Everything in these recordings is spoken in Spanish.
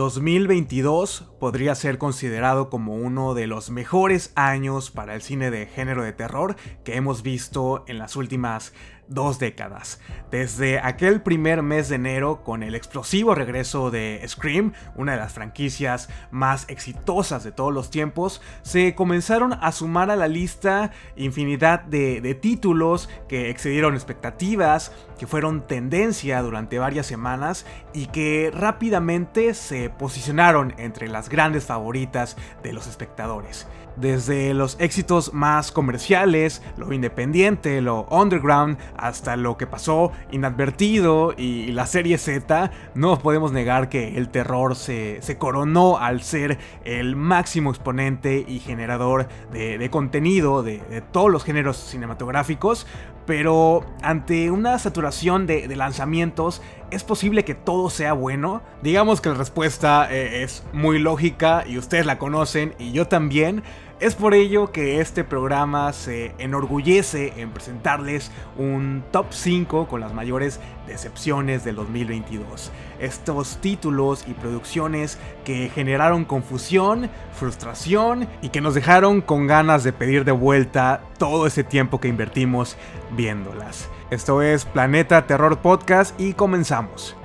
2022 podría ser considerado como uno de los mejores años para el cine de género de terror que hemos visto en las últimas dos décadas. Desde aquel primer mes de enero con el explosivo regreso de Scream, una de las franquicias más exitosas de todos los tiempos, se comenzaron a sumar a la lista infinidad de, títulos que excedieron expectativas, que fueron tendencia durante varias semanas y que rápidamente se posicionaron entre las grandes favoritas de los espectadores. Desde los éxitos más comerciales, lo independiente, lo underground, hasta lo que pasó inadvertido y la serie Z, no podemos negar que el terror se, coronó al ser el máximo exponente y generador de, contenido de, todos los géneros cinematográficos, pero ante una saturación de, lanzamientos, ¿es posible que todo sea bueno? Digamos que la respuesta eh, es muy lógica y ustedes la conocen y yo también. Es por ello que este programa se enorgullece en presentarles un top 5 con las mayores decepciones del 2022. Estos títulos y producciones que generaron confusión, frustración y que nos dejaron con ganas de pedir de vuelta todo ese tiempo que invertimos viéndolas. Esto es Planeta Terror Podcast y comenzamos.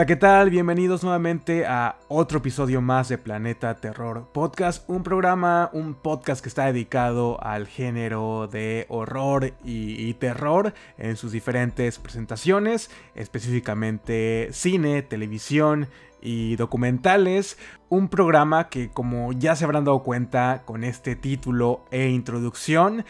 Hola, ¿qué tal? Bienvenidos nuevamente a otro episodio más de Planeta Terror Podcast, un programa, un podcast que está dedicado al género de horror y, terror en sus diferentes presentaciones, específicamente cine, televisión y documentales, un programa que como ya se habrán dado cuenta con este título e introducción,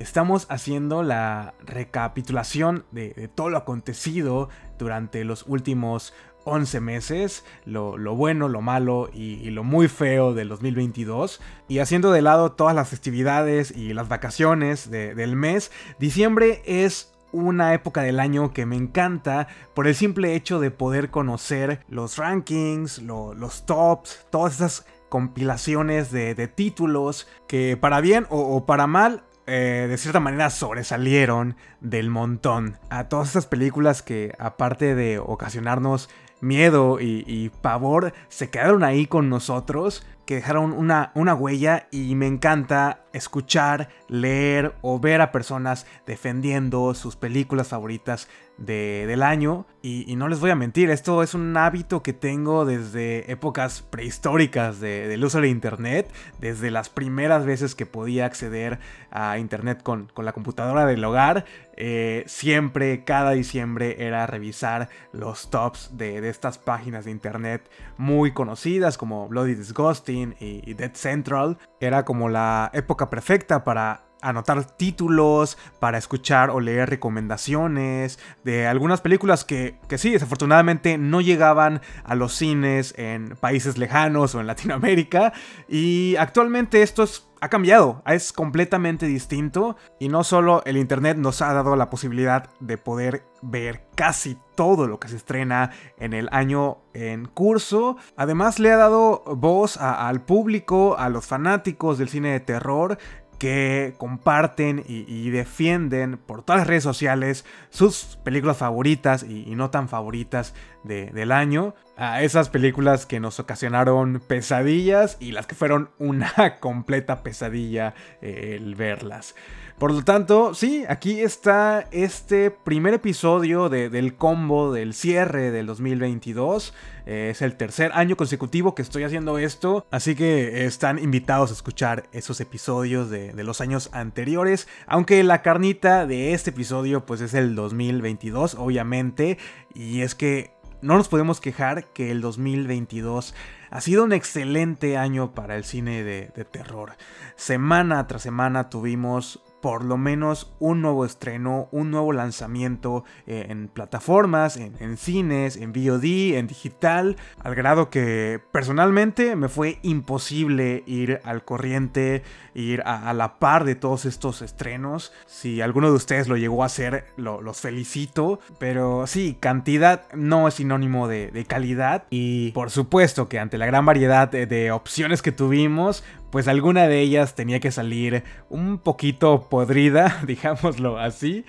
estamos haciendo la recapitulación de, todo lo acontecido durante los últimos 11 meses, lo, bueno, lo malo y, lo muy feo del 2022. Y haciendo de lado todas las festividades y las vacaciones del mes, diciembre es una época del año que me encanta por el simple hecho de poder conocer los rankings, los tops, todas esas compilaciones de, títulos que para bien o para mal eh, de cierta manera sobresalieron del montón. A todas estas películas que aparte de ocasionarnos miedo y, pavor, se quedaron ahí con nosotros, que dejaron una, una huella y me encanta escuchar, leer o ver a personas defendiendo sus películas favoritas del año. Y, no les voy a mentir, esto es un hábito que tengo desde épocas prehistóricas del uso de Internet, desde las primeras veces que podía acceder a Internet con, con la computadora del hogar. Eh, siempre, cada diciembre, era revisar los tops de, estas páginas de Internet muy conocidas como Bloody Disgusting y Dead Central. Era como la época perfecta para anotar títulos, para escuchar o leer recomendaciones de algunas películas que, que, sí, desafortunadamente no llegaban a los cines en países lejanos o en Latinoamérica. Y actualmente esto es ha cambiado, es completamente distinto. Y no solo el Internet nos ha dado la posibilidad de poder ver casi todo lo que se estrena en el año en curso, además le ha dado voz al público, a los fanáticos del cine de terror que comparten y, defienden por todas las redes sociales sus películas favoritas y, no tan favoritas del año. A esas películas que nos ocasionaron pesadillas y las que fueron una completa pesadilla eh, el verlas. Por lo tanto, sí, aquí está este primer episodio del combo del cierre del 2022. Eh, es el tercer año consecutivo que estoy haciendo esto, así que están invitados a escuchar esos episodios de, los años anteriores. Aunque la carnita de este episodio pues es el 2022, obviamente. Y es que no nos podemos quejar que el 2022 ha sido un excelente año para el cine de, terror. Semana tras semana tuvimos por lo menos un nuevo estreno, un nuevo lanzamiento eh, en plataformas, en, cines, en VOD, en digital, al grado que personalmente me fue imposible ir al corriente, ir a, la par de todos estos estrenos. Si alguno de ustedes lo llegó a hacer, los felicito, pero sí, cantidad no es sinónimo de, calidad y por supuesto que ante la gran variedad de opciones que tuvimos, pues alguna de ellas tenía que salir un poquito podrida, digámoslo así.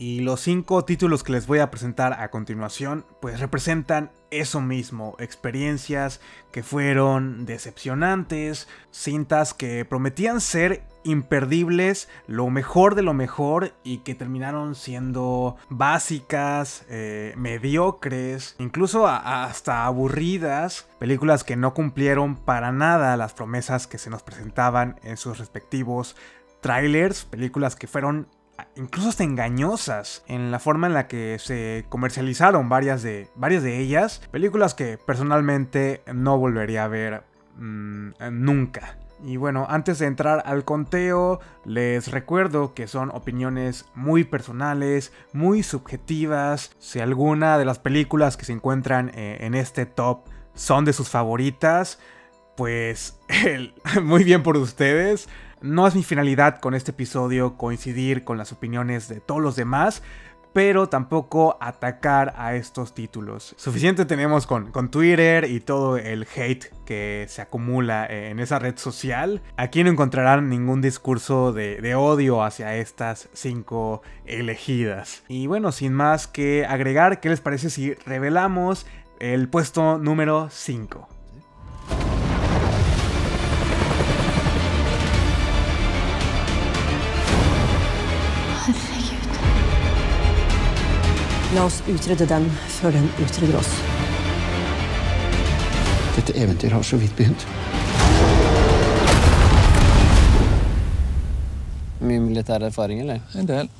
Y los cinco títulos que les voy a presentar a continuación, pues representan eso mismo, experiencias que fueron decepcionantes, cintas que prometían ser imperdibles, lo mejor de lo mejor y que terminaron siendo básicas, eh, mediocres, incluso hasta aburridas, películas que no cumplieron para nada las promesas que se nos presentaban en sus respectivos trailers, películas que fueron incluso hasta engañosas en la forma en la que se comercializaron varias de, varias de ellas. Películas que personalmente no volvería a ver mm, nunca. Y bueno, antes de entrar al conteo, les recuerdo que son opiniones muy personales, muy subjetivas. Si alguna de las películas que se encuentran eh, en este top son de sus favoritas, pues muy bien por ustedes. No es mi finalidad con este episodio coincidir con las opiniones de todos los demás, pero tampoco atacar a estos títulos. Suficiente tenemos con, con, Twitter y todo el hate que se acumula en esa red social. Aquí no encontrarán ningún discurso de, de odio hacia estas cinco elegidas. Y bueno, sin más que agregar, ¿qué les parece si revelamos el puesto número 5? La oss utrydde den før den utrydder oss. Dette eventyret har så vidt begynt. Mye militær erfaring, eller? En del.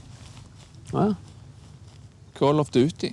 Ah, ja. Call of Duty.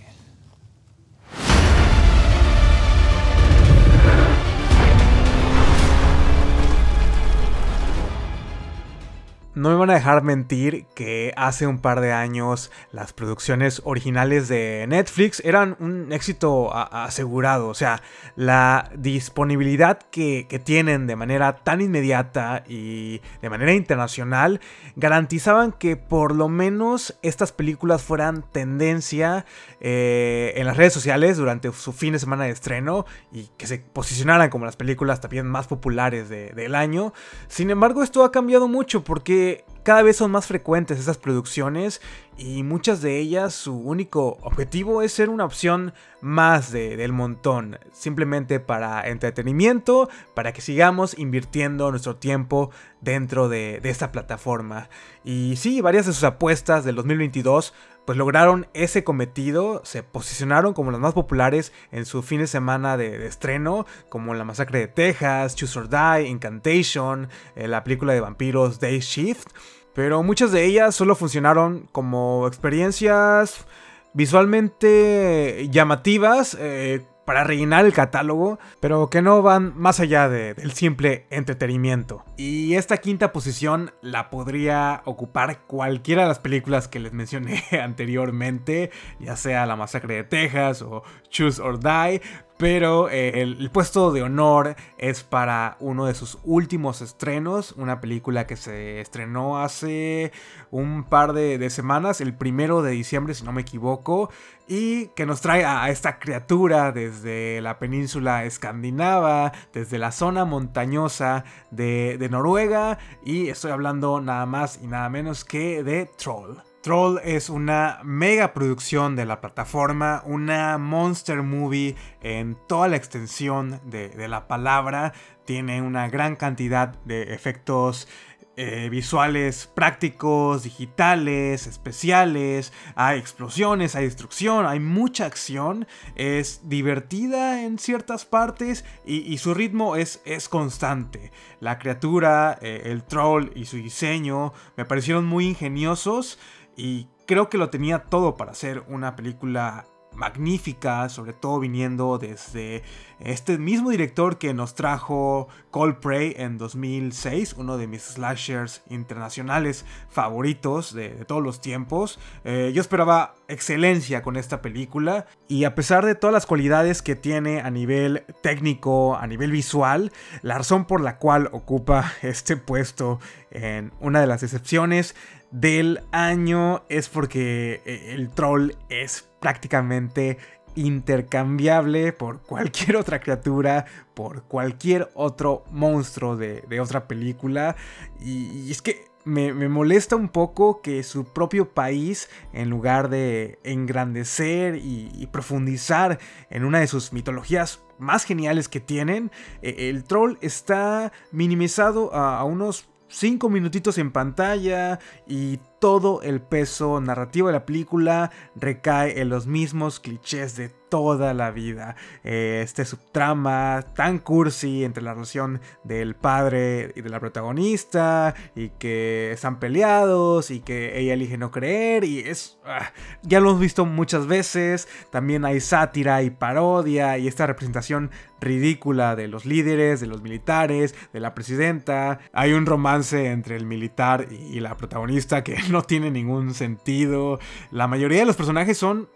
No me van a dejar mentir que hace un par de años las producciones originales de Netflix eran un éxito asegurado. O sea, la disponibilidad que, tienen de manera tan inmediata y de manera internacional garantizaban que por lo menos estas películas fueran tendencia eh, en las redes sociales durante su fin de semana de estreno y que se posicionaran como las películas también más populares del año. Sin embargo, esto ha cambiado mucho porque で cada vez son más frecuentes esas producciones y muchas de ellas su único objetivo es ser una opción más del montón, simplemente para entretenimiento, para que sigamos invirtiendo nuestro tiempo dentro de, de esta plataforma. Y sí, varias de sus apuestas del 2022 pues lograron ese cometido, se posicionaron como las más populares en su fin de semana de, estreno, como La Masacre de Texas, Choose or Die, Incantation, eh, la película de vampiros Day Shift, pero muchas de ellas solo funcionaron como experiencias visualmente llamativas, eh, para rellenar el catálogo, pero que no van más allá del simple entretenimiento. Y esta quinta posición la podría ocupar cualquiera de las películas que les mencioné anteriormente, ya sea La Masacre de Texas o Choose or Die, pero eh, el, puesto de honor es para uno de sus últimos estrenos, una película que se estrenó hace un par de, semanas, el primero de diciembre si no me equivoco, y que nos trae a, esta criatura desde la península escandinava, desde la zona montañosa de, de Noruega, y estoy hablando nada más y nada menos que de Troll. Troll es una mega producción de la plataforma, una monster movie en toda la extensión de, la palabra. Tiene una gran cantidad de efectos eh, visuales prácticos, digitales, especiales, hay explosiones, hay destrucción, hay mucha acción, es divertida en ciertas partes y, su ritmo es, constante. La criatura, eh, el troll y su diseño me parecieron muy ingeniosos y creo que lo tenía todo para hacer una película magnífica, sobre todo viniendo desde este mismo director que nos trajo Cold Prey en 2006, uno de mis slashers internacionales favoritos de, todos los tiempos. Eh, yo esperaba excelencia con esta película y a pesar de todas las cualidades que tiene a nivel técnico, a nivel visual, la razón por la cual ocupa este puesto en una de las excepciones del año es porque eh, el troll es prácticamente intercambiable por cualquier otra criatura, por cualquier otro monstruo de, otra película. Y, es que me, molesta un poco que su propio país, en lugar de engrandecer y, profundizar en una de sus mitologías más geniales que tienen, eh, el troll está minimizado a unos 5 minutitos en pantalla y todo el peso narrativo de la película recae en los mismos clichés de toda la vida. Eh, este subtrama tan cursi entre la relación del padre y de la protagonista y que están peleados y que ella elige no creer y es... Ah, ya lo hemos visto muchas veces. También hay sátira y parodia y esta representación ridícula de los líderes, de los militares, de la presidenta. Hay un romance entre el militar y la protagonista que no tiene ningún sentido. La mayoría de los personajes son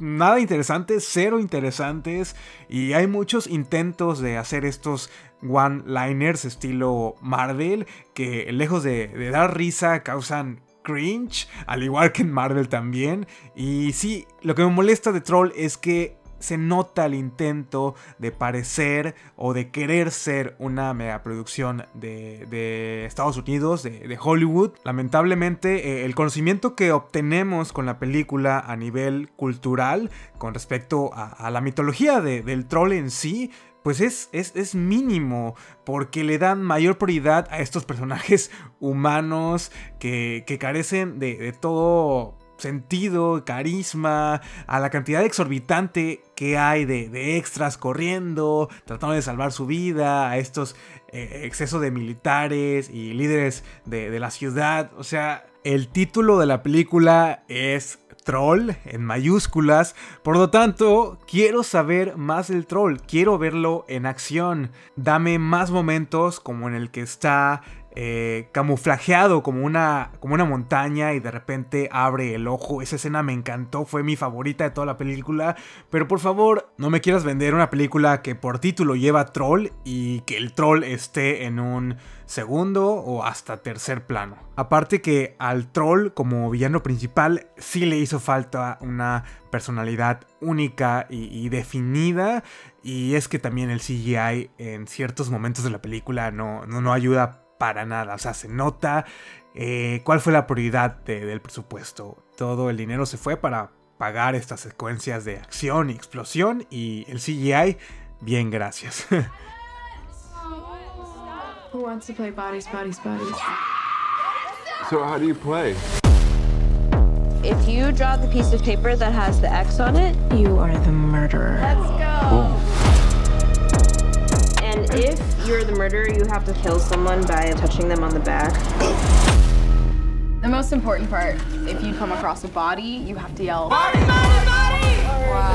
nada interesantes, cero interesantes. Y hay muchos intentos de hacer estos one-liners estilo Marvel que lejos de, de dar risa causan cringe, al igual que en Marvel también. Y sí, lo que me molesta de Troll es que se nota el intento de parecer o de querer ser una megaproducción de, de Estados Unidos, de, Hollywood. Lamentablemente, eh, el conocimiento que obtenemos con la película a nivel cultural con respecto a, la mitología del troll en sí, pues es, es, mínimo, porque le dan mayor prioridad a estos personajes humanos que, carecen de, de todo sentido, carisma, a la cantidad exorbitante que hay de, extras corriendo, tratando de salvar su vida, a estos eh, excesos de militares y líderes de, de la ciudad. O sea, el título de la película es troll en mayúsculas. Por lo tanto, quiero saber más del troll, quiero verlo en acción. Dame más momentos como en el que está eh, camuflajeado como una, como una montaña y de repente abre el ojo. Esa escena me encantó, fue mi favorita de toda la película. Pero por favor, no me quieras vender una película que por título lleva troll y que el troll esté en un segundo o hasta tercer plano. Aparte que al troll como villano principal sí le hizo falta una personalidad única y, definida. Y es que también el CGI en ciertos momentos de la película no, no, no ayuda para nada. O sea, se nota eh, cuál fue la prioridad del presupuesto. Todo el dinero se fue para pagar estas secuencias de acción y explosión y el CGI, bien gracias. Who wants to play bodies, bodies, bodies? So how do you play? If you draw the piece of paper that has the X on it, you are the murderer. Let's go. Cool. And if you're the murderer, you have to kill someone by touching them on the back. The most important part, if you come across a body, you have to yell, Body, body, body! Wow.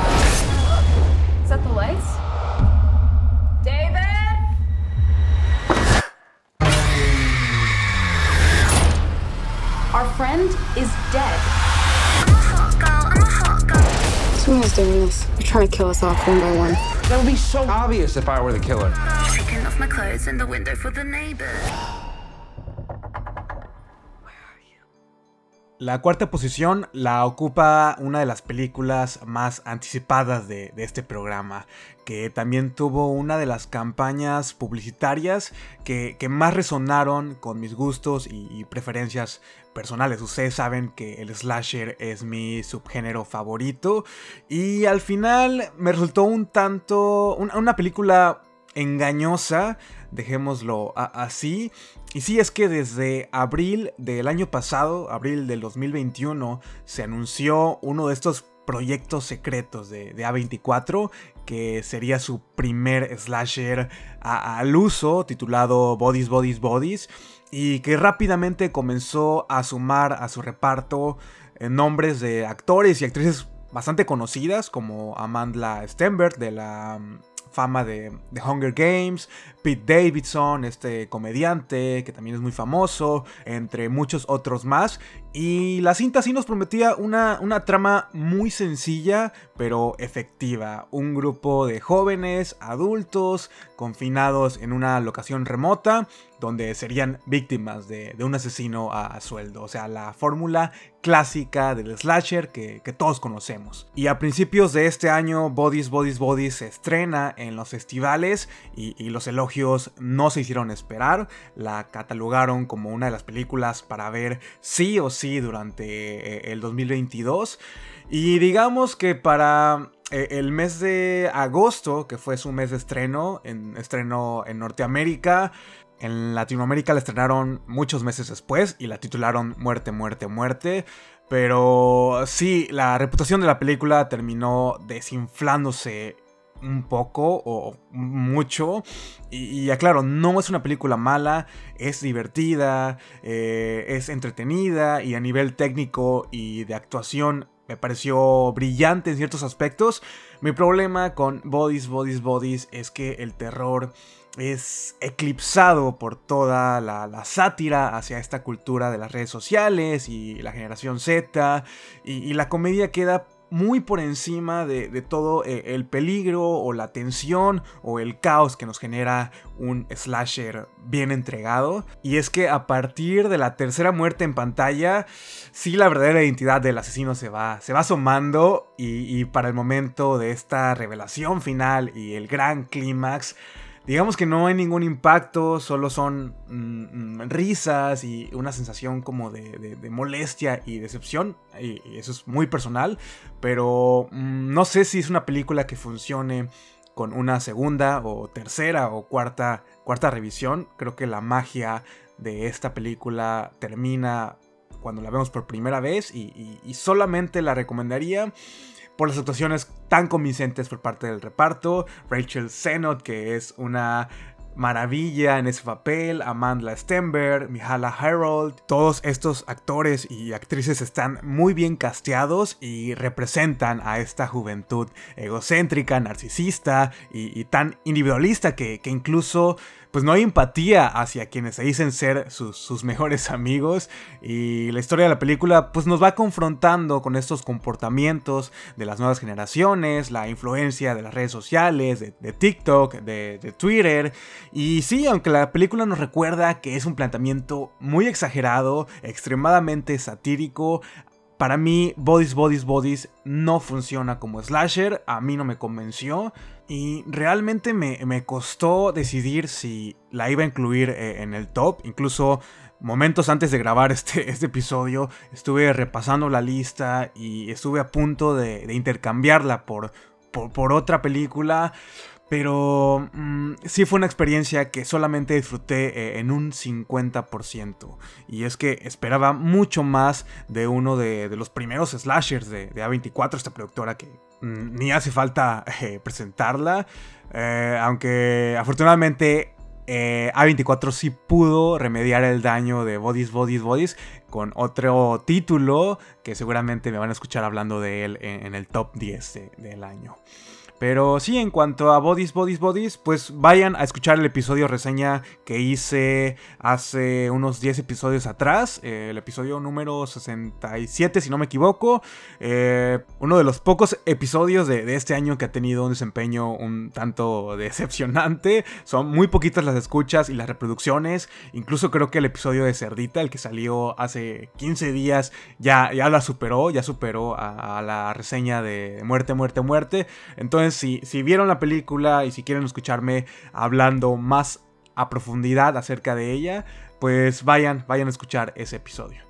Is that the lights? David? Our friend is dead. Someone's doing this. They're trying to kill us off one by one. That would be so obvious if I were the killer. Taking off my clothes in the window for the neighbors. La cuarta posición la ocupa una de las películas más anticipadas de, este programa, que también tuvo una de las campañas publicitarias que, más resonaron con mis gustos y, preferencias personales. Ustedes saben que el slasher es mi subgénero favorito y al final me resultó un tanto una película engañosa, dejémoslo así. Y sí es que desde abril del año pasado, abril del 2021, se anunció uno de estos proyectos secretos de, A24, que sería su primer slasher al uso, titulado Bodies, Bodies, Bodies, y que rápidamente comenzó a sumar a su reparto eh, nombres de actores y actrices bastante conocidas como Amanda Stenberg de la fama de, de, Hunger Games, Pete Davidson, este comediante que también es muy famoso, entre muchos otros más. Y la cinta sí nos prometía una, una trama muy sencilla, pero efectiva. Un grupo de jóvenes, adultos, confinados en una locación remota, donde serían víctimas de, un asesino a, sueldo. O sea, la fórmula clásica del slasher que, que, todos conocemos. Y a principios de este año, Bodies, Bodies, Bodies se estrena en los festivales y, y los elogios no se hicieron esperar. La catalogaron como una de las películas para ver sí o sí durante eh, el 2022. Y digamos que para eh, el mes de agosto, que fue su mes de estreno, en estreno en Norteamérica, en Latinoamérica la estrenaron muchos meses después y la titularon Muerte, Muerte, Muerte. Pero sí, la reputación de la película terminó desinflándose un poco o mucho. Y, y, aclaro, no es una película mala, es divertida, eh, es entretenida y a nivel técnico y de actuación me pareció brillante en ciertos aspectos. Mi problema con Bodies, Bodies, Bodies es que el terror es eclipsado por toda la, sátira hacia esta cultura de las redes sociales y la generación Z y, la comedia queda muy por encima de, de todo eh, el peligro o la tensión o el caos que nos genera un slasher bien entregado. Y es que a partir de la tercera muerte en pantalla, sí la verdadera identidad del asesino se va, se va asomando y, y para el momento de esta revelación final y el gran clímax, digamos que no hay ningún impacto, solo son mm, risas y una sensación como de, molestia y decepción. Y, eso es muy personal, pero mm, no sé si es una película que funcione con una segunda o tercera o cuarta, cuarta revisión. Creo que la magia de esta película termina cuando la vemos por primera vez y solamente la recomendaría por las actuaciones tan convincentes por parte del reparto. Rachel Sennott, que es una maravilla en ese papel, Amanda Stenberg, Mihala Harold, todos estos actores y actrices están muy bien casteados y representan a esta juventud egocéntrica, narcisista y, tan individualista que incluso pues no hay empatía hacia quienes se dicen ser sus, sus, mejores amigos. Y la historia de la película pues nos va confrontando con estos comportamientos de las nuevas generaciones, la influencia de las redes sociales, de, TikTok, de, Twitter. Y sí, aunque la película nos recuerda que es un planteamiento muy exagerado, extremadamente satírico, para mí, Bodies, Bodies, Bodies no funciona como slasher, a mí no me convenció. Y realmente me, me costó decidir si la iba a incluir eh, en el top, incluso momentos antes de grabar este, este, episodio estuve repasando la lista y estuve a punto de, intercambiarla por, por, otra película. Pero mmm, sí fue una experiencia que solamente disfruté eh, en un 50%. Y es que esperaba mucho más de uno de, los primeros slashers de, de, A24, esta productora que mmm, ni hace falta eh, presentarla. Eh, aunque afortunadamente eh, A24 sí pudo remediar el daño de Bodies, Bodies, Bodies con otro título que seguramente me van a escuchar hablando de él en, en el top 10 de, del año. Pero sí, en cuanto a Bodies, Bodies, Bodies, pues vayan a escuchar el episodio reseña que hice hace unos 10 episodios atrás. Eh, el episodio número 67, si no me equivoco. Eh, uno de los pocos episodios de, de, este año que ha tenido un desempeño un tanto decepcionante. Son muy poquitas las escuchas y las reproducciones. Incluso creo que el episodio de Cerdita, el que salió hace 15 días, ya, ya la superó. Ya superó a, a la reseña de Muerte, Muerte, Muerte. Entonces, si, si, vieron la película y si quieren escucharme hablando más a profundidad acerca de ella, pues vayan, vayan a escuchar ese episodio.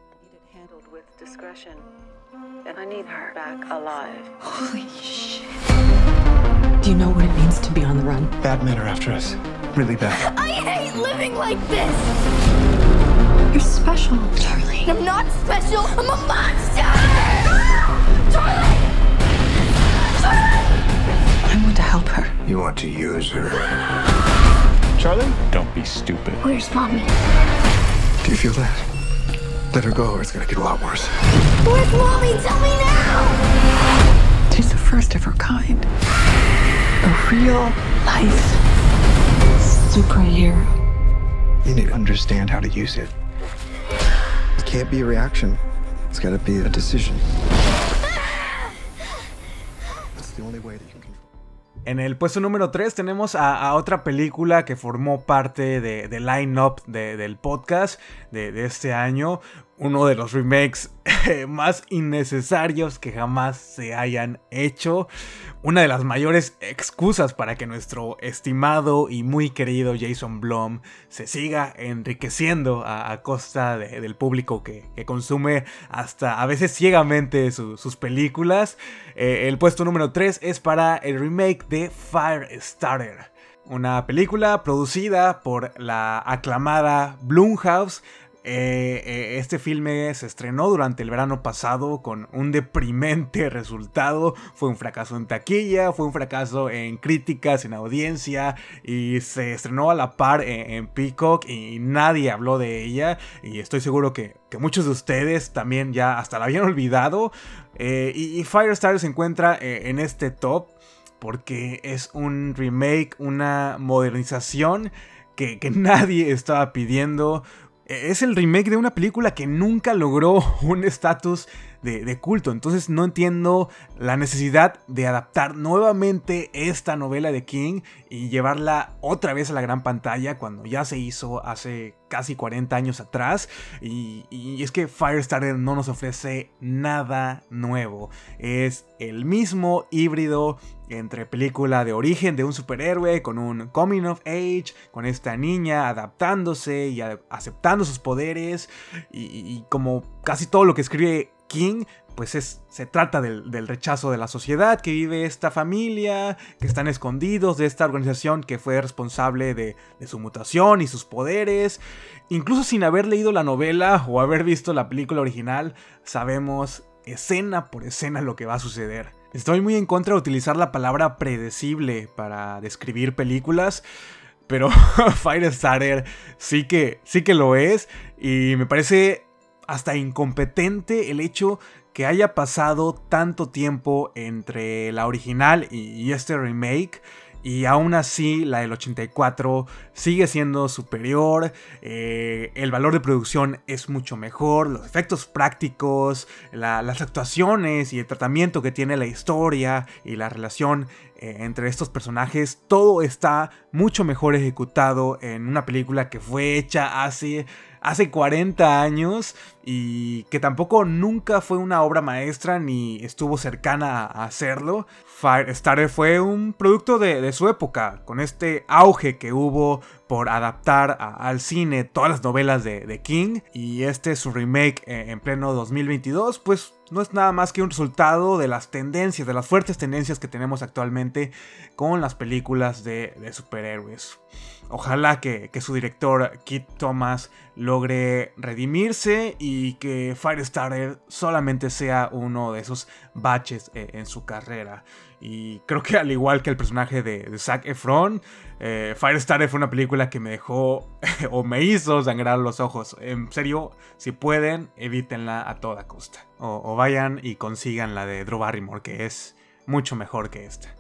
Holy shit. Do you know what it means to be on the run? Bad men are after us. Really bad. I hate living like this! You're special, Charlie. I'm not special. I'm a monster! Help her. You want to use her. Charlie? Don't be stupid. Where's mommy? Do you feel that? Let her go or it's gonna get a lot worse. Where's mommy? Tell me now! She's the first of her kind. A real life superhero. You need to understand how to use it. It can't be a reaction. It's got to be a decision. That's the only way that you can control. En el puesto número 3 tenemos a, otra película que formó parte de, de line-up de- del podcast de este año. Uno de los remakes más innecesarios que jamás se hayan hecho. Una de las mayores excusas para que nuestro estimado y muy querido Jason Blum se siga enriqueciendo a, costa de- del público que, consume hasta a veces ciegamente su- sus películas. Eh, el puesto número 3 es para el remake de Firestarter. Una película producida por la aclamada Blumhouse. Eh, eh, este filme se estrenó durante el verano pasado con un deprimente resultado. Fue un fracaso en taquilla, fue un fracaso en críticas, en audiencia y se estrenó a la par en, Peacock y nadie habló de ella. Y estoy seguro que, que muchos de ustedes también ya hasta la habían olvidado. Eh, y, y Firestarter se encuentra en este top porque es un remake, una modernización que, que nadie estaba pidiendo. Es el remake de una película que nunca logró un estatus de, culto. Entonces no entiendo la necesidad de adaptar nuevamente esta novela de King y llevarla otra vez a la gran pantalla cuando ya se hizo hace casi 40 años atrás. Y, es que Firestarter no nos ofrece nada nuevo. Es el mismo híbrido entre película de origen de un superhéroe con un coming of age, con esta niña adaptándose y aceptando sus poderes y como casi todo lo que escribe King, pues es, se trata del, del rechazo de la sociedad que vive esta familia, que están escondidos de esta organización que fue responsable de, de su mutación y sus poderes. Incluso sin haber leído la novela o haber visto la película original, sabemos escena por escena lo que va a suceder. Estoy muy en contra de utilizar la palabra predecible para describir películas, pero Firestarter sí que, sí que lo es y me parece hasta incompetente el hecho que haya pasado tanto tiempo entre la original y, este remake. Y aún así la del 84 sigue siendo superior, eh, el valor de producción es mucho mejor, los efectos prácticos, la- las actuaciones y el tratamiento que tiene la historia y la relación eh, entre estos personajes, todo está mucho mejor ejecutado en una película que fue hecha hace hace 40 años y que tampoco nunca fue una obra maestra ni estuvo cercana a hacerlo. Firestarter fue un producto de, su época, con este auge que hubo por adaptar al cine todas las novelas de, King y este su remake eh, en pleno 2022 pues no es nada más que un resultado de las tendencias, de las fuertes tendencias que tenemos actualmente con las películas de superhéroes. Ojalá que, que su director Kit Thomas logre redimirse y que Firestarter solamente sea uno de esos baches eh, en su carrera. Y creo que al igual que el personaje de, de Zac Efron, eh, Firestarter fue una película que me dejó o me hizo sangrar los ojos. En serio, si pueden, evítenla a toda costa. O, o vayan y consigan la de Drew Barrymore, que es mucho mejor que esta.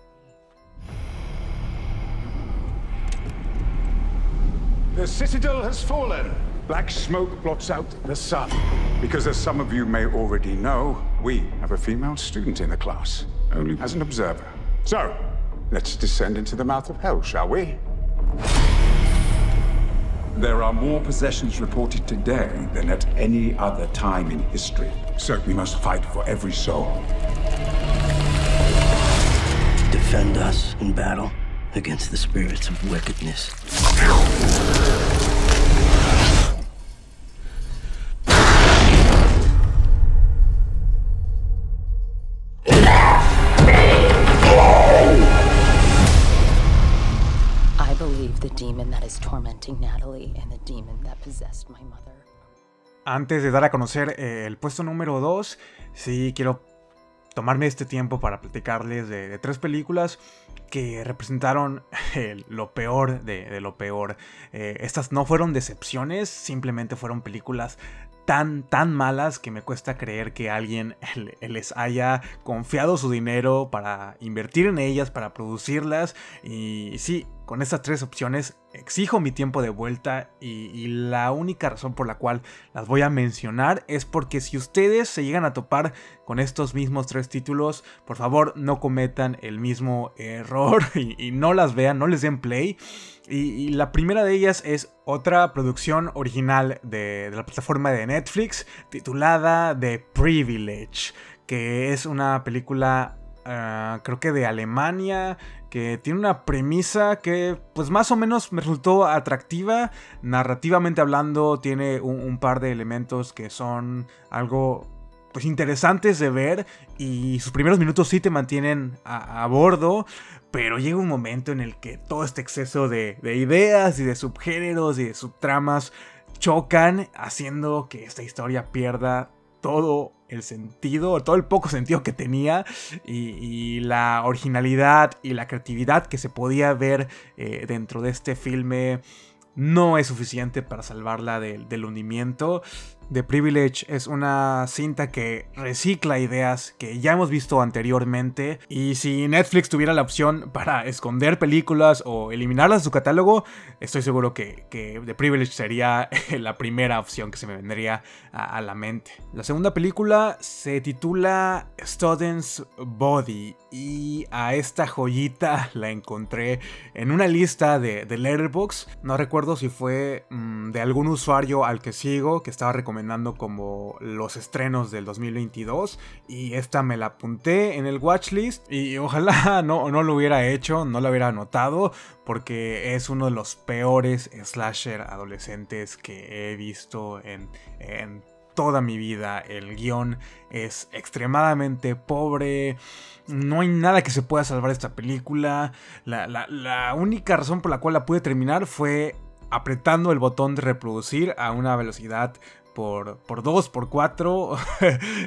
The citadel has fallen. Black smoke blots out the sun. Because as some of you may already know, we have a female student in the class, only as an observer. So, let's descend into the mouth of hell, shall we? There are more possessions reported today than at any other time in history. So we must fight for every soul. Defend us in battle against the spirits of wickedness. I believe the demon that is tormenting Natalie and the demon that possessed my mother. Antes de dar a conocer eh, el puesto número 2, sí quiero tomarme este tiempo para platicarles de, tres películas que representaron lo peor de, de lo peor. Eh, estas no fueron decepciones, simplemente fueron películas tan, tan malas que me cuesta creer que alguien les haya confiado su dinero para invertir en ellas, para producirlas. Y sí, con estas tres opciones exijo mi tiempo de vuelta y, la única razón por la cual las voy a mencionar es porque si ustedes se llegan a topar con estos mismos tres títulos, por favor no cometan el mismo error y, no las vean, no les den play. Y, la primera de ellas es otra producción original de, la plataforma de Netflix titulada The Privilege, que es una película ah, creo que de Alemania, que tiene una premisa que pues más o menos me resultó atractiva, narrativamente hablando tiene un, par de elementos que son algo pues interesantes de ver y sus primeros minutos sí te mantienen a, bordo, pero llega un momento en el que todo este exceso de, de ideas y de subgéneros y de subtramas chocan haciendo que esta historia pierda todo el sentido, todo el poco sentido que tenía y, la originalidad y la creatividad que se podía ver eh, dentro de este filme no es suficiente para salvarla del hundimiento. The Privilege es una cinta que recicla ideas que ya hemos visto anteriormente y si Netflix tuviera la opción para esconder películas o eliminarlas de su catálogo, estoy seguro que, The Privilege sería la primera opción que se me vendría a, la mente. La segunda película se titula Student's Body y a esta joyita la encontré en una lista de, de Letterboxd. No recuerdo si fue mm, de algún usuario al que sigo que estaba recomendando como los estrenos del 2022 y esta me la apunté en el watchlist y ojalá no, no lo hubiera hecho, no lo hubiera notado porque es uno de los peores slasher adolescentes que he visto en, toda mi vida. El guion es extremadamente pobre. No hay nada que se pueda salvar esta película. La, la, única razón por la cual la pude terminar fue apretando el botón de reproducir a una velocidad por, 2, por 4.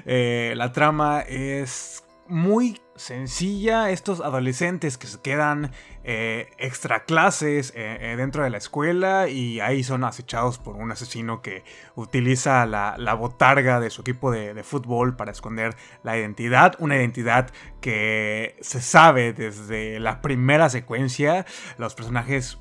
Eh, la trama es muy sencilla. Estos adolescentes que se quedan eh, extra clases eh, dentro de la escuela y ahí son acechados por un asesino que utiliza la, botarga de su equipo de, fútbol para esconder la identidad. Una identidad que se sabe desde la primera secuencia. Los personajes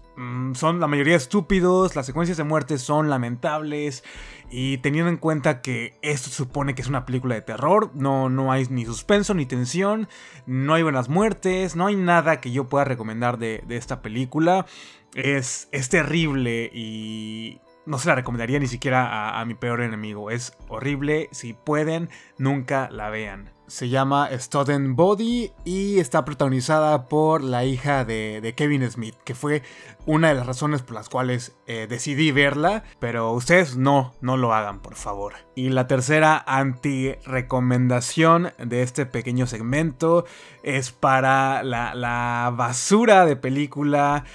son la mayoría estúpidos, las secuencias de muerte son lamentables y teniendo en cuenta que esto supone que es una película de terror, no, no hay ni suspenso ni tensión, no hay buenas muertes, no hay nada que yo pueda recomendar de, esta película. Es, es terrible y no se la recomendaría ni siquiera a, mi peor enemigo. Es horrible. Si pueden, nunca la vean se llama Student Body y está protagonizada por la hija de, Kevin Smith, que fue una de las razones por las cuales eh, decidí verla, pero ustedes no, no lo hagan, por favor. Y la tercera anti-recomendación de este pequeño segmento es para la, basura de película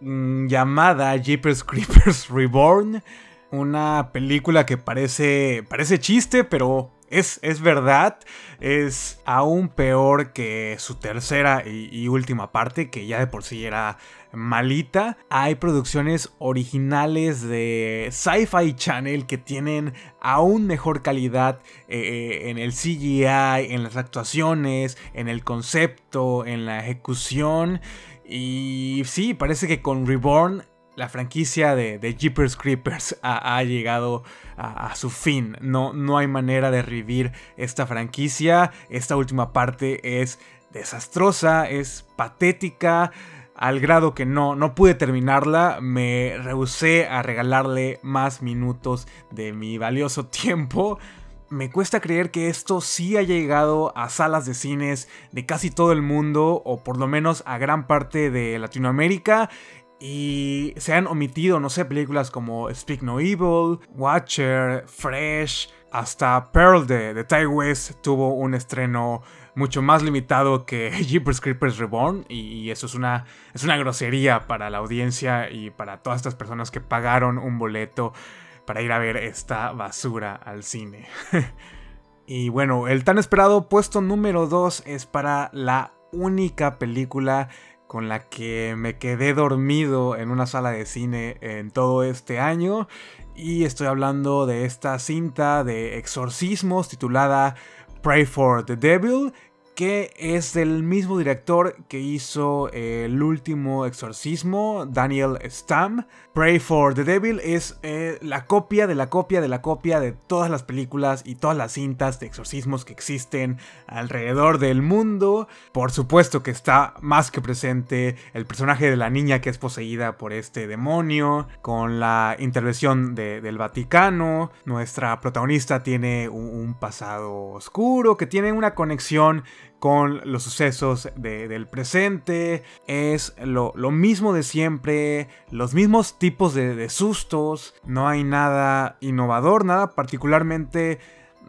mm, llamada Jeepers Creepers Reborn. Una película que parece, parece chiste, pero es, verdad, es aún peor que su tercera y, última parte, que ya de por sí era malita. Hay producciones originales de Sci-Fi Channel que tienen aún mejor calidad eh, eh, en el CGI, en las actuaciones, en el concepto, en la ejecución. Y sí, parece que con Reborn la franquicia de, Jeepers Creepers ha, llegado a, su fin. No, no hay manera de revivir esta franquicia. Esta última parte es desastrosa, es patética. Al grado que no, no pude terminarla, me rehusé a regalarle más minutos de mi valioso tiempo. Me cuesta creer que esto sí haya llegado a salas de cines de casi todo el mundo, o por lo menos a gran parte de Latinoamérica, y se han omitido, no sé, películas como Speak No Evil, Watcher, Fresh, hasta Pearl de, de Ty West tuvo un estreno mucho más limitado que Jeepers Creepers Reborn y eso es una, es una grosería para la audiencia y para todas estas personas que pagaron un boleto para ir a ver esta basura al cine. y bueno, el tan esperado puesto número 2 es para la única película con la que me quedé dormido en una sala de cine en todo este año. y estoy hablando de esta cinta de exorcismos titulada Pray for the Devil que es del mismo director que hizo el último exorcismo, Daniel Stam. Pray for the Devil es eh, la copia de la copia de la copia de todas las películas y todas las cintas de exorcismos que existen alrededor del mundo. Por supuesto que está más que presente el personaje de la niña que es poseída por este demonio, con la intervención del Vaticano. Nuestra protagonista tiene un pasado oscuro que tiene una conexión con los sucesos del presente. Es lo, mismo de siempre, los mismos tipos de, sustos. No hay nada innovador, nada particularmente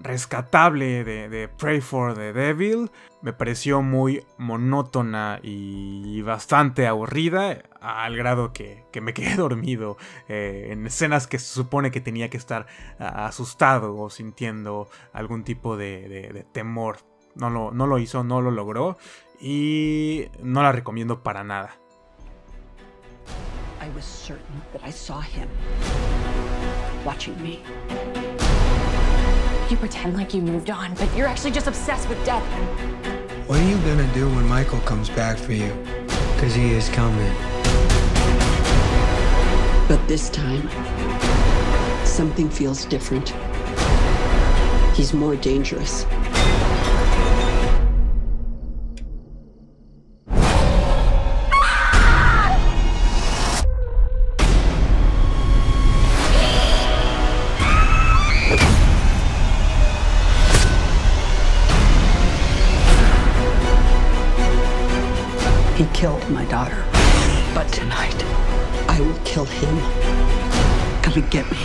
rescatable de, Pray for the Devil. Me pareció muy monótona y bastante aburrida, al grado que, me quedé dormido eh, en escenas que se supone que tenía que estar asustado o sintiendo algún tipo de temor no lo, no lo hizo, no lo logró y no la recomiendo para nada. I was certain that I saw him watching me. You pretend like you moved on, but you're actually just obsessed with death. What are you gonna do when Michael comes back for you? Because he is coming. But this time, something feels different. He's more dangerous. My daughter. But tonight, I will kill him. Come and get me.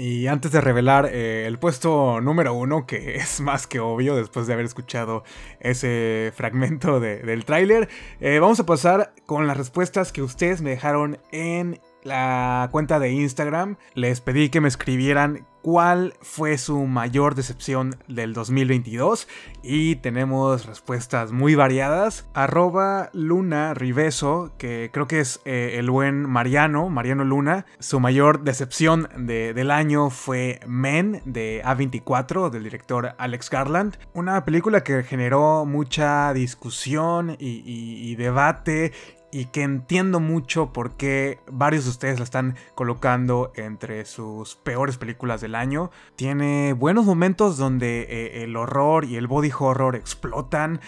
Y antes de revelar eh, el puesto número uno, que es más que obvio después de haber escuchado ese fragmento del tráiler, eh, vamos a pasar con las respuestas que ustedes me dejaron en la cuenta de Instagram, les pedí que me escribieran cuál fue su mayor decepción del 2022 y tenemos respuestas muy variadas. Arroba Luna Riveso, que creo que es eh, el buen Mariano, Mariano Luna, su mayor decepción del año fue Men de A24 del director Alex Garland, una película que generó mucha discusión y debate y que entiendo mucho por qué varios de ustedes la están colocando entre sus peores películas del año. Tiene buenos momentos donde eh, el horror y el body horror explotan,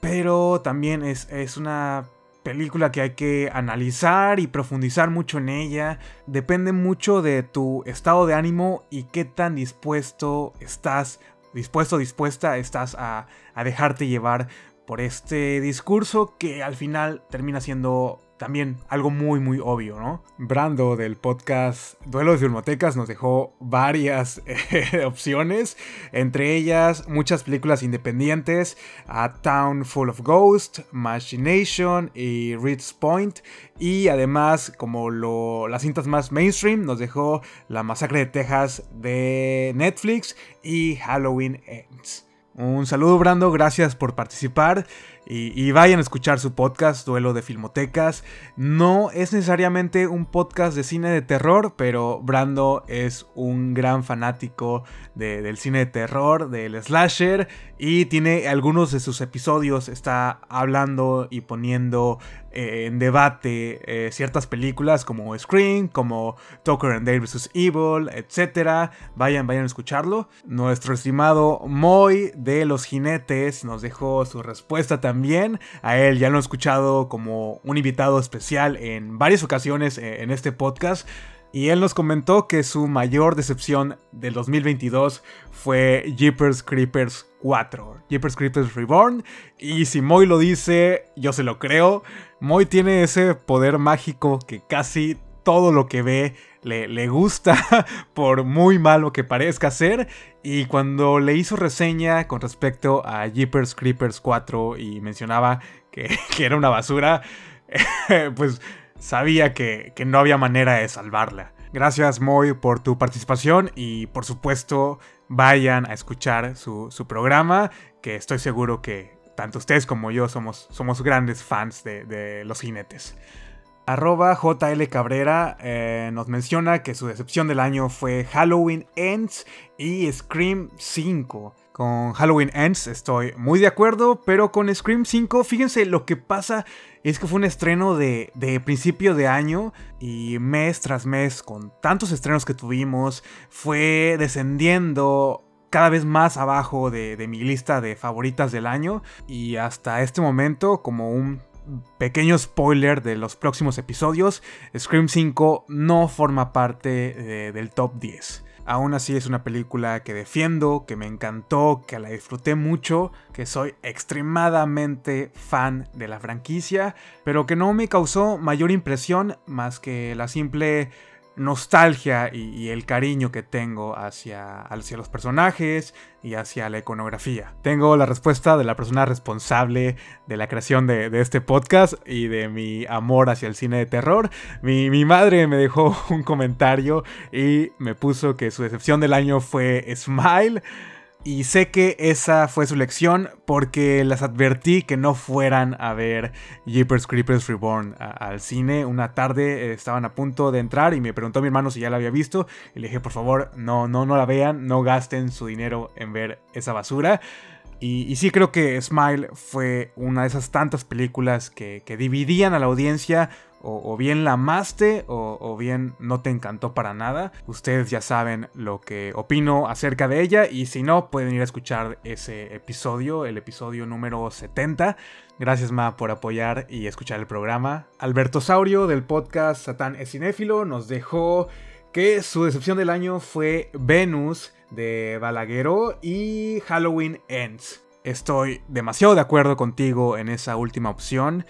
pero también es, es una película que hay que analizar y profundizar mucho en ella. Depende mucho de tu estado de ánimo y qué tan dispuesto estás, dispuesto, dispuesta estás a, a dejarte llevar por este discurso que al final termina siendo también algo muy muy obvio, ¿no? Brando del podcast Duelo de Filmotecas nos dejó varias eh, opciones, entre ellas muchas películas independientes, A Town Full of Ghosts, Machination y Ritz Point, y además como las cintas más mainstream nos dejó La Masacre de Texas de Netflix y Halloween Ends. Un saludo Brando, gracias por participar y, vayan a escuchar su podcast, Duelo de Filmotecas. No es necesariamente un podcast de cine de terror, pero Brando es un gran fanático del cine de terror, del slasher, y tiene algunos de sus episodios, está hablando y poniendo eh, en debate eh, ciertas películas como Scream, como Tucker and Dale vs. Evil, etc. Vayan, vayan a escucharlo. Nuestro estimado Moy de Los Jinetes nos dejó su respuesta también a él ya lo he escuchado como un invitado especial en varias ocasiones eh, en este podcast. Y él nos comentó que su mayor decepción del 2022 fue Jeepers Creepers 4, Jeepers Creepers Reborn. Y si Moy lo dice, yo se lo creo. Moy tiene ese poder mágico que casi todo lo que ve le, gusta, por muy malo que parezca ser. Y cuando le hizo reseña con respecto a Jeepers Creepers 4 y mencionaba que, era una basura, pues sabía que, no había manera de salvarla. Gracias Moy por tu participación y por supuesto vayan a escuchar su, su programa, que estoy seguro que tanto ustedes como yo somos, somos grandes fans de, de los jinetes. Arroba JL Cabrera eh, nos menciona que su decepción del año fue Halloween Ends y Scream 5. Con Halloween Ends estoy muy de acuerdo, pero con Scream 5, fíjense, lo que pasa es que fue un estreno de, principio de año y mes tras mes, con tantos estrenos que tuvimos, fue descendiendo cada vez más abajo de mi lista de favoritas del año y hasta este momento como un pequeño spoiler de los próximos episodios, Scream 5 no forma parte de, del top 10. Aún así es una película que defiendo, que me encantó, que la disfruté mucho, que soy extremadamente fan de la franquicia, pero que no me causó mayor impresión más que la simple nostalgia y, el cariño que tengo hacia, hacia, los personajes y hacia la iconografía. Tengo la respuesta de la persona responsable de la creación de, este podcast y de mi amor hacia el cine de terror. Mi, mi, madre me dejó un comentario y me puso que su decepción del año fue Smile. Y sé que esa fue su lección porque las advertí que no fueran a ver Jeepers Creepers Reborn al cine. Una tarde eh, estaban a punto de entrar y me preguntó mi hermano si ya la había visto. Y le dije, por favor, no, no, no la vean, no gasten su dinero en ver esa basura. Y, sí creo que Smile fue una de esas tantas películas que, que dividían a la audiencia o, bien la amaste o, bien no te encantó para nada. Ustedes ya saben lo que opino acerca de ella y si no pueden ir a escuchar ese episodio, el episodio número 70. Gracias Ma por apoyar y escuchar el programa. Alberto Saurio del podcast Satán es cinéfilo nos dejó que su decepción del año fue Venus de Balagueró y Halloween Ends. Estoy demasiado de acuerdo contigo en esa última opción.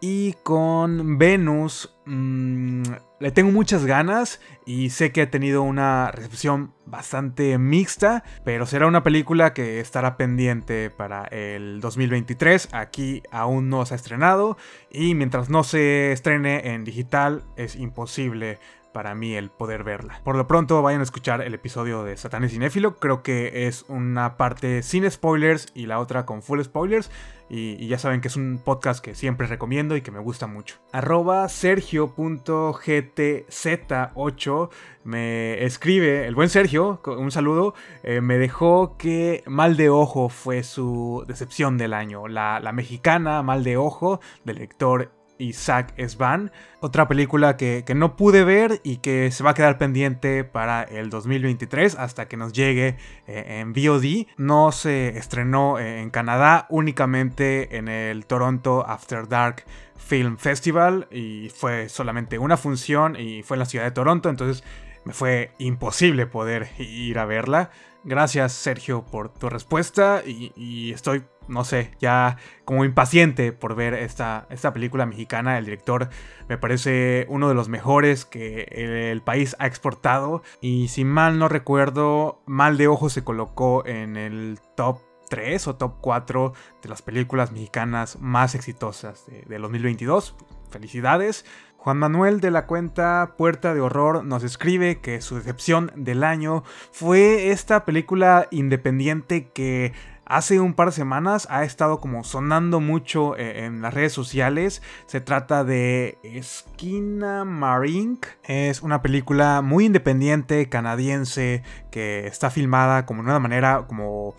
Y con Venus mmm, le tengo muchas ganas y sé que ha tenido una recepción bastante mixta, pero será una película que estará pendiente para el 2023. Aquí aún no se ha estrenado y mientras no se estrene en digital es imposible para mí el poder verla. Por lo pronto vayan a escuchar el episodio de Satán y Cinéfilo, creo que es una parte sin spoilers y la otra con full spoilers. Y, ya saben que es un podcast que siempre recomiendo y que me gusta mucho. Arroba sergio.gtz8 me escribe, el buen Sergio, un saludo, eh, me dejó que Mal de Ojo fue su decepción del año. La, la mexicana Mal de Ojo del lector Isaac Svan. Otra película que, no pude ver y que se va a quedar pendiente para el 2023 hasta que nos llegue eh, en VOD. No se estrenó eh, en Canadá, únicamente en el Toronto After Dark Film Festival y fue solamente una función y fue en la ciudad de Toronto, entonces me fue imposible poder ir a verla. Gracias Sergio por tu respuesta y, estoy, no sé, ya como impaciente por ver esta, esta película mexicana. El director me parece uno de los mejores que el, país ha exportado y si mal no recuerdo, Mal de Ojo se colocó en el top 3 o top 4 de las películas mexicanas más exitosas de, de 2022. Felicidades. Juan Manuel de la cuenta Puerta de Horror nos escribe que su decepción del año fue esta película independiente que hace un par de semanas ha estado como sonando mucho eh, en las redes sociales. Se trata de Esquina Marink. Es una película muy independiente canadiense que está filmada como de una manera como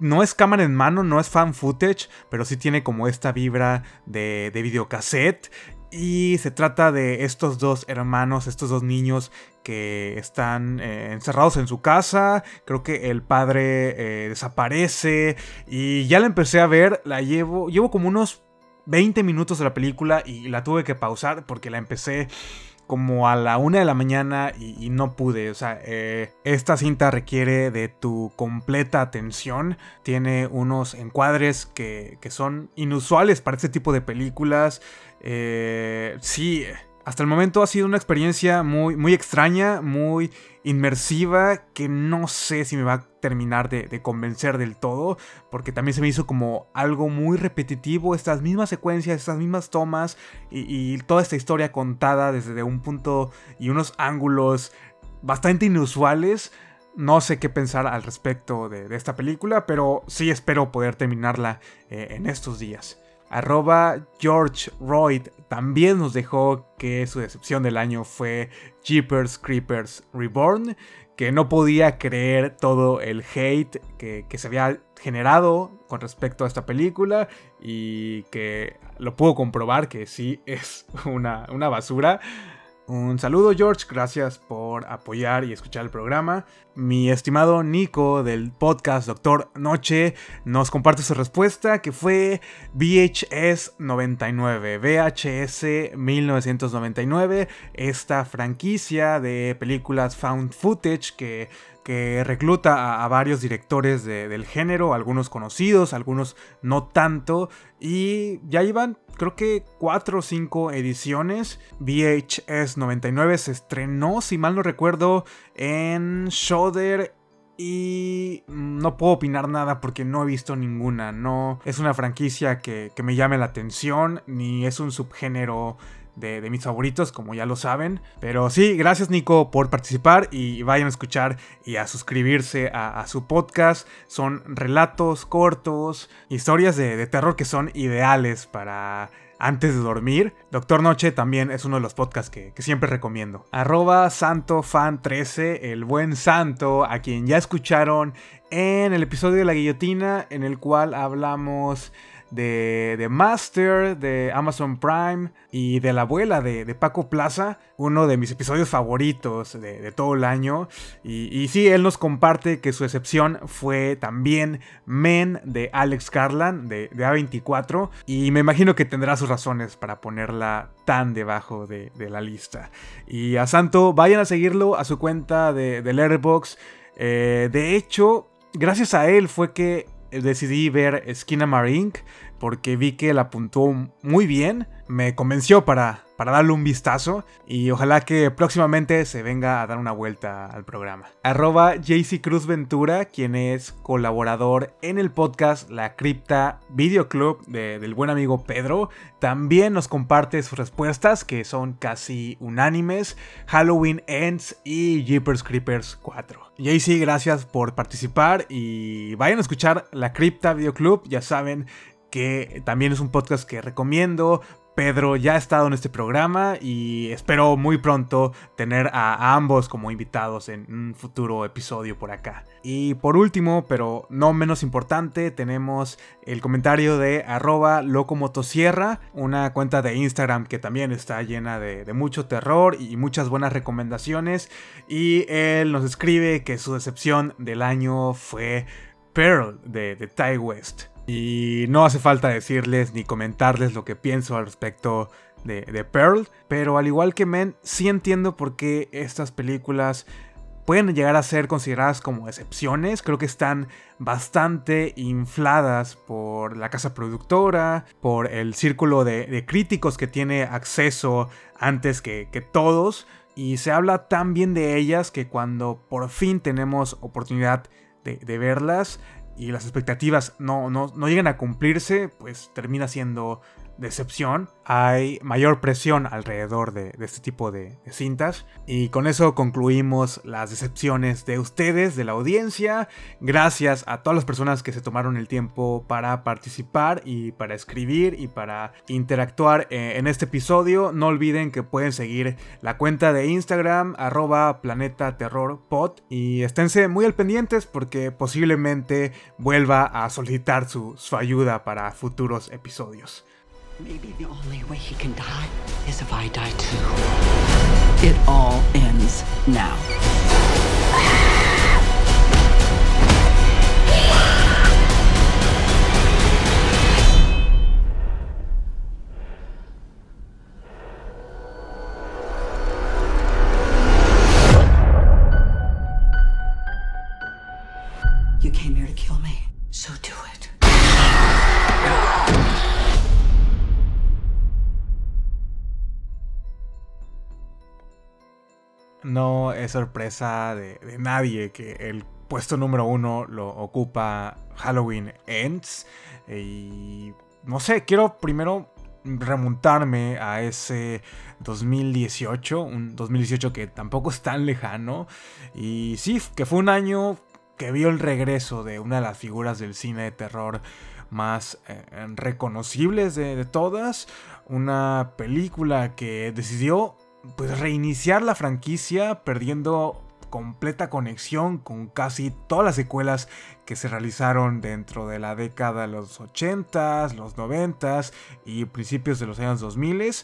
no es cámara en mano, no es fan footage, pero sí tiene como esta vibra de, de videocassette. Y se trata de estos dos hermanos, estos dos niños que están eh, encerrados en su casa. Creo que el padre eh, desaparece. Y ya la empecé a ver, la llevo. Llevo como unos 20 minutos de la película y la tuve que pausar porque la empecé como a la una de la mañana y, no pude. O sea, eh, esta cinta requiere de tu completa atención. Tiene unos encuadres que, que son inusuales para este tipo de películas. Eh, sí, hasta el momento ha sido una experiencia muy, muy extraña, muy inmersiva, que no sé si me va a terminar de, convencer del todo, porque también se me hizo como algo muy repetitivo, estas mismas secuencias, estas mismas tomas y, toda esta historia contada desde un punto y unos ángulos bastante inusuales. No sé qué pensar al respecto de, esta película, pero sí espero poder terminarla eh, en estos días. Arroba George Royd también nos dejó que su decepción del año fue Jeepers Creepers Reborn, que no podía creer todo el hate que, que, se había generado con respecto a esta película y que lo puedo comprobar que sí es una, una basura. Un saludo George, gracias por apoyar y escuchar el programa. Mi estimado Nico del podcast Doctor Noche nos comparte su respuesta que fue VHS 99, VHS 1999, esta franquicia de películas found footage que que recluta a, varios directores del género, algunos conocidos, algunos no tanto, y ya iban creo que 4 o 5 ediciones. VHS 99 se estrenó, si mal no recuerdo, en Y no puedo opinar nada porque no he visto ninguna. No es una franquicia que, que me llame la atención, ni es un subgénero de, mis favoritos, como ya lo saben. Pero sí, gracias Nico por participar y vayan a escuchar y a suscribirse a, su podcast. Son relatos cortos, historias de, terror que son ideales para antes de dormir. Doctor Noche también es uno de los podcasts que, siempre recomiendo. Arroba SantoFan13, el buen santo, a quien ya escucharon en el episodio de la guillotina, en el cual hablamos de, Master, de Amazon Prime y de la abuela de, Paco Plaza, uno de mis episodios favoritos de, todo el año. Y, y, sí, él nos comparte que su excepción fue también Men de Alex Garland, de, A24, y me imagino que tendrá sus razones para ponerla tan debajo de, la lista. Y a Santo, vayan a seguirlo a su cuenta de, de Letterboxd. Eh, de hecho, gracias a él fue que decidí ver Skinamarink porque vi que la apuntó muy bien. Me convenció para, para darle un vistazo y ojalá que próximamente se venga a dar una vuelta al programa. Arroba JC Cruz Ventura, quien es colaborador en el podcast La Cripta Video Club del buen amigo Pedro, también nos comparte sus respuestas que son casi unánimes. Halloween Ends y Jeepers Creepers 4. JC, gracias por participar y vayan a escuchar La Cripta Video Club, ya saben que también es un podcast que recomiendo. Pedro ya ha estado en este programa y espero muy pronto tener a, ambos como invitados en un futuro episodio por acá. Y por último, pero no menos importante, tenemos el comentario de arroba locomotosierra, una cuenta de Instagram que también está llena de, mucho terror y muchas buenas recomendaciones. Y él nos escribe que su decepción del año fue Pearl de, de West. Y no hace falta decirles ni comentarles lo que pienso al respecto de, Pearl. Pero al igual que Men, sí entiendo por qué estas películas pueden llegar a ser consideradas como excepciones. Creo que están bastante infladas por la casa productora, por el círculo de, críticos que tiene acceso antes que, todos. Y se habla tan bien de ellas que cuando por fin tenemos oportunidad de verlas, y las expectativas no, no, no llegan a cumplirse, pues termina siendo decepción, hay mayor presión alrededor de, este tipo de, cintas. Y con eso concluimos las decepciones de ustedes, de la audiencia. Gracias a todas las personas que se tomaron el tiempo para participar y para escribir y para interactuar eh, en este episodio. No olviden que pueden seguir la cuenta de Instagram, arroba planeta terror Y esténse muy al pendientes porque posiblemente vuelva a solicitar su ayuda para futuros episodios. Maybe the only way he can die is if I die too. It all ends now. No es sorpresa de, nadie que el puesto número uno lo ocupa Halloween Ends. Y no sé, quiero primero remontarme a ese 2018, un 2018 que tampoco es tan lejano. Y sí, que fue un año que vio el regreso de una de las figuras del cine de terror más eh, reconocibles de, todas. Una película que decidió pues reiniciar la franquicia perdiendo completa conexión con casi todas las secuelas que se realizaron dentro de la década de los 80s, los 90s y principios de los años 2000.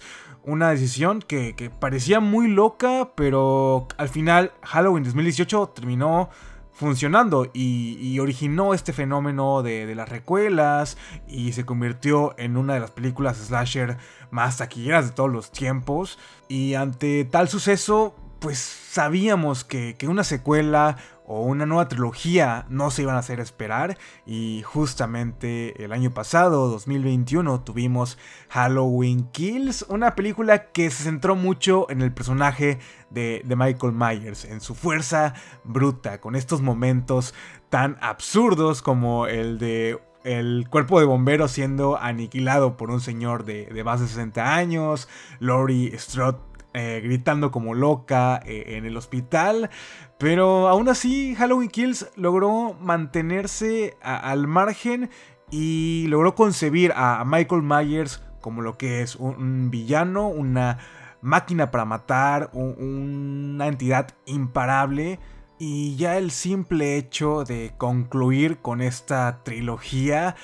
Una decisión que, que parecía muy loca, pero al final Halloween 2018 terminó funcionando y, originó este fenómeno de, de, las recuelas y se convirtió en una de las películas slasher más taquilleras de todos los tiempos. Y ante tal suceso, pues sabíamos que, que, una secuela o una nueva trilogía no se iban a hacer esperar. Y justamente el año pasado, 2021, tuvimos Halloween Kills, una película que se centró mucho en el personaje de, Michael Myers, en su fuerza bruta, con estos momentos tan absurdos como el de el cuerpo de bomberos siendo aniquilado por un señor de, de más de 60 años, Laurie Strode eh, gritando como loca eh, en el hospital. Pero aún así, Halloween Kills logró mantenerse al margen y logró concebir a, Michael Myers como lo que es un, villano, una máquina para matar, un, una entidad imparable. Y ya el simple hecho de concluir con esta trilogía,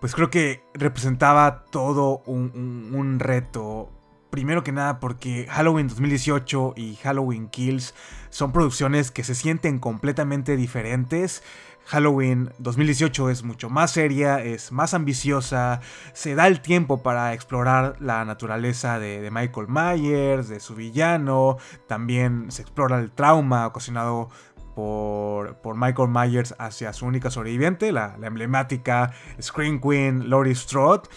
pues creo que representaba todo un, un reto Primero que nada porque Halloween 2018 y Halloween Kills son producciones que se sienten completamente diferentes. Halloween 2018 es mucho más seria, es más ambiciosa, se da el tiempo para explorar la naturaleza de, Michael Myers, de su villano, también se explora el trauma ocasionado por, por Michael Myers hacia su única sobreviviente, la, la emblemática Scream Queen Laurie Strode.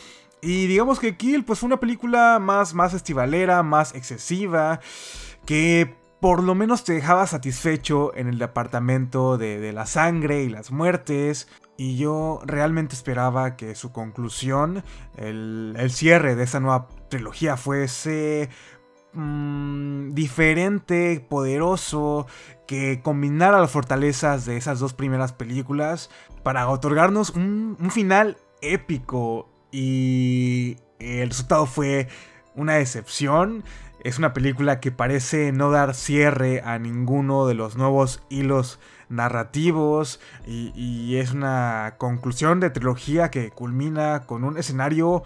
Y digamos que Kill pues fue una película más, más estivalera, más excesiva, que por lo menos te dejaba satisfecho en el departamento de, de la sangre y las muertes. Y yo realmente esperaba que su conclusión, el, el cierre de esa nueva trilogía fuese mmm, diferente, poderoso, que combinara las fortalezas de esas dos primeras películas para otorgarnos un, un final épico y el resultado fue una decepción. Es una película que parece no dar cierre a ninguno de los nuevos hilos narrativos y, y, es una conclusión de trilogía que culmina con un escenario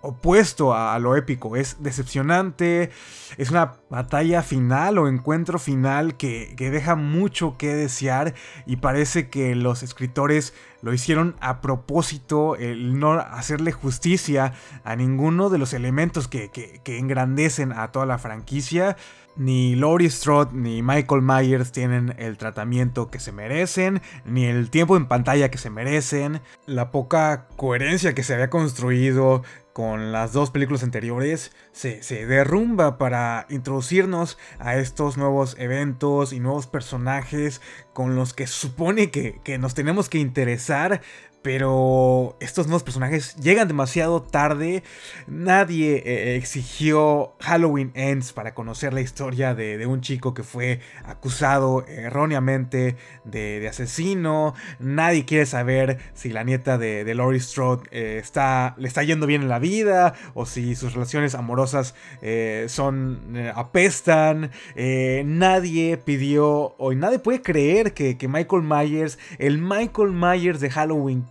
opuesto a, lo épico. Es decepcionante, es una batalla final o encuentro final que, que deja mucho que desear y parece que los escritores lo hicieron a propósito, el no hacerle justicia a ninguno de los elementos que, que, que engrandecen a toda la franquicia. Ni Laurie Strode ni Michael Myers tienen el tratamiento que se merecen, ni el tiempo en pantalla que se merecen. La poca coherencia que se había construido con las dos películas anteriores se, derrumba para introducirnos a estos nuevos eventos y nuevos personajes con los que supone que nos tenemos que interesar. Pero estos nuevos personajes llegan demasiado tarde. Nadie eh, exigió Halloween Ends para conocer la historia de, un chico que fue acusado erróneamente de, asesino. Nadie quiere saber si la nieta de, de Laurie Strode eh, está, le está yendo bien en la vida o si sus relaciones amorosas eh, son apestan. nadie pidió o nadie puede creer que, que Michael Myers, el Michael Myers de Halloween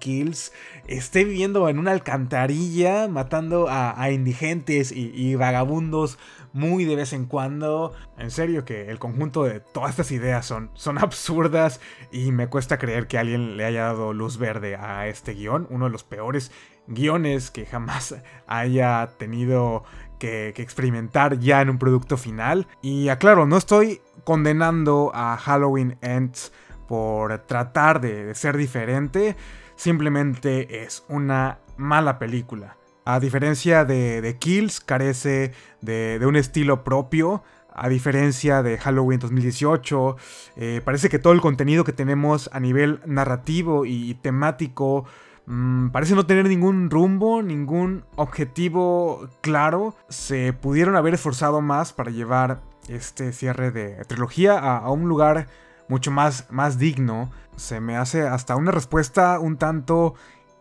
Esté viviendo en una alcantarilla matando a, indigentes y, vagabundos muy de vez en cuando. En serio que el conjunto de todas estas ideas son, son absurdas y me cuesta creer que alguien le haya dado luz verde a este guion, uno de los peores guiones que jamás haya tenido que, experimentar ya en un producto final. Y aclaro, no estoy condenando a Halloween Ends por tratar de ser diferente simplemente es una mala película. A diferencia de, Kills, carece de, un estilo propio. A diferencia de Halloween 2018, eh, parece que todo el contenido que tenemos a nivel narrativo y temático mm, parece no tener ningún rumbo, ningún objetivo claro. Se pudieron haber esforzado más para llevar este cierre de trilogía a un lugar mucho más, más digno. Se me hace hasta una respuesta un tanto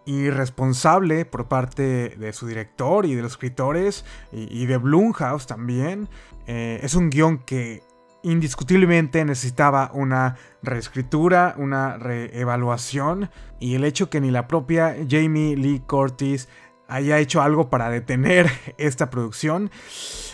irresponsable por parte de su director y de los escritores y, de Blumhouse también. Eh, es un guion que indiscutiblemente necesitaba una reescritura, una reevaluación y el hecho que ni la propia Jamie Lee Curtis haya hecho algo para detener esta producción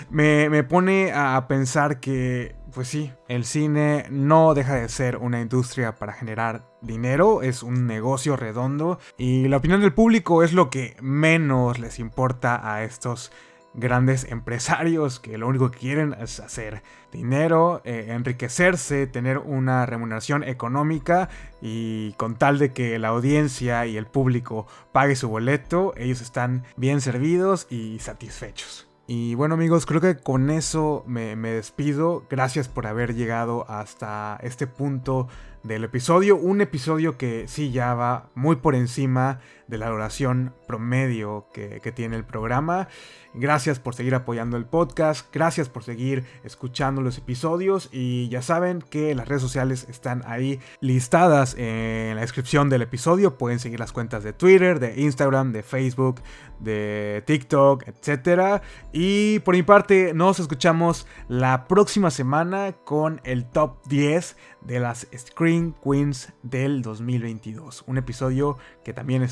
me, me pone a pensar que pues sí, el cine no deja de ser una industria para generar dinero, es un negocio redondo y la opinión del público es lo que menos les importa a estos grandes empresarios que lo único que quieren es hacer dinero, eh, enriquecerse, tener una remuneración económica y con tal de que la audiencia y el público pague su boleto, ellos están bien servidos y satisfechos. Y bueno amigos, creo que con eso me, despido. Gracias por haber llegado hasta este punto del episodio. Un episodio que sí ya va muy por encima de la duración promedio que, tiene el programa. Gracias por seguir apoyando el podcast, gracias por seguir escuchando los episodios y ya saben que las redes sociales están ahí listadas en la descripción del episodio. Pueden seguir las cuentas de Twitter, de Instagram, de Facebook, de TikTok, etc. Y por mi parte, nos escuchamos la próxima semana con el top 10 de las Screen Queens del 2022. Un episodio que también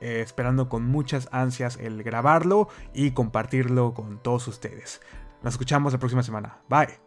eh, esperando con muchas ansias el grabarlo y compartirlo con todos ustedes. Nos escuchamos la próxima semana. Bye.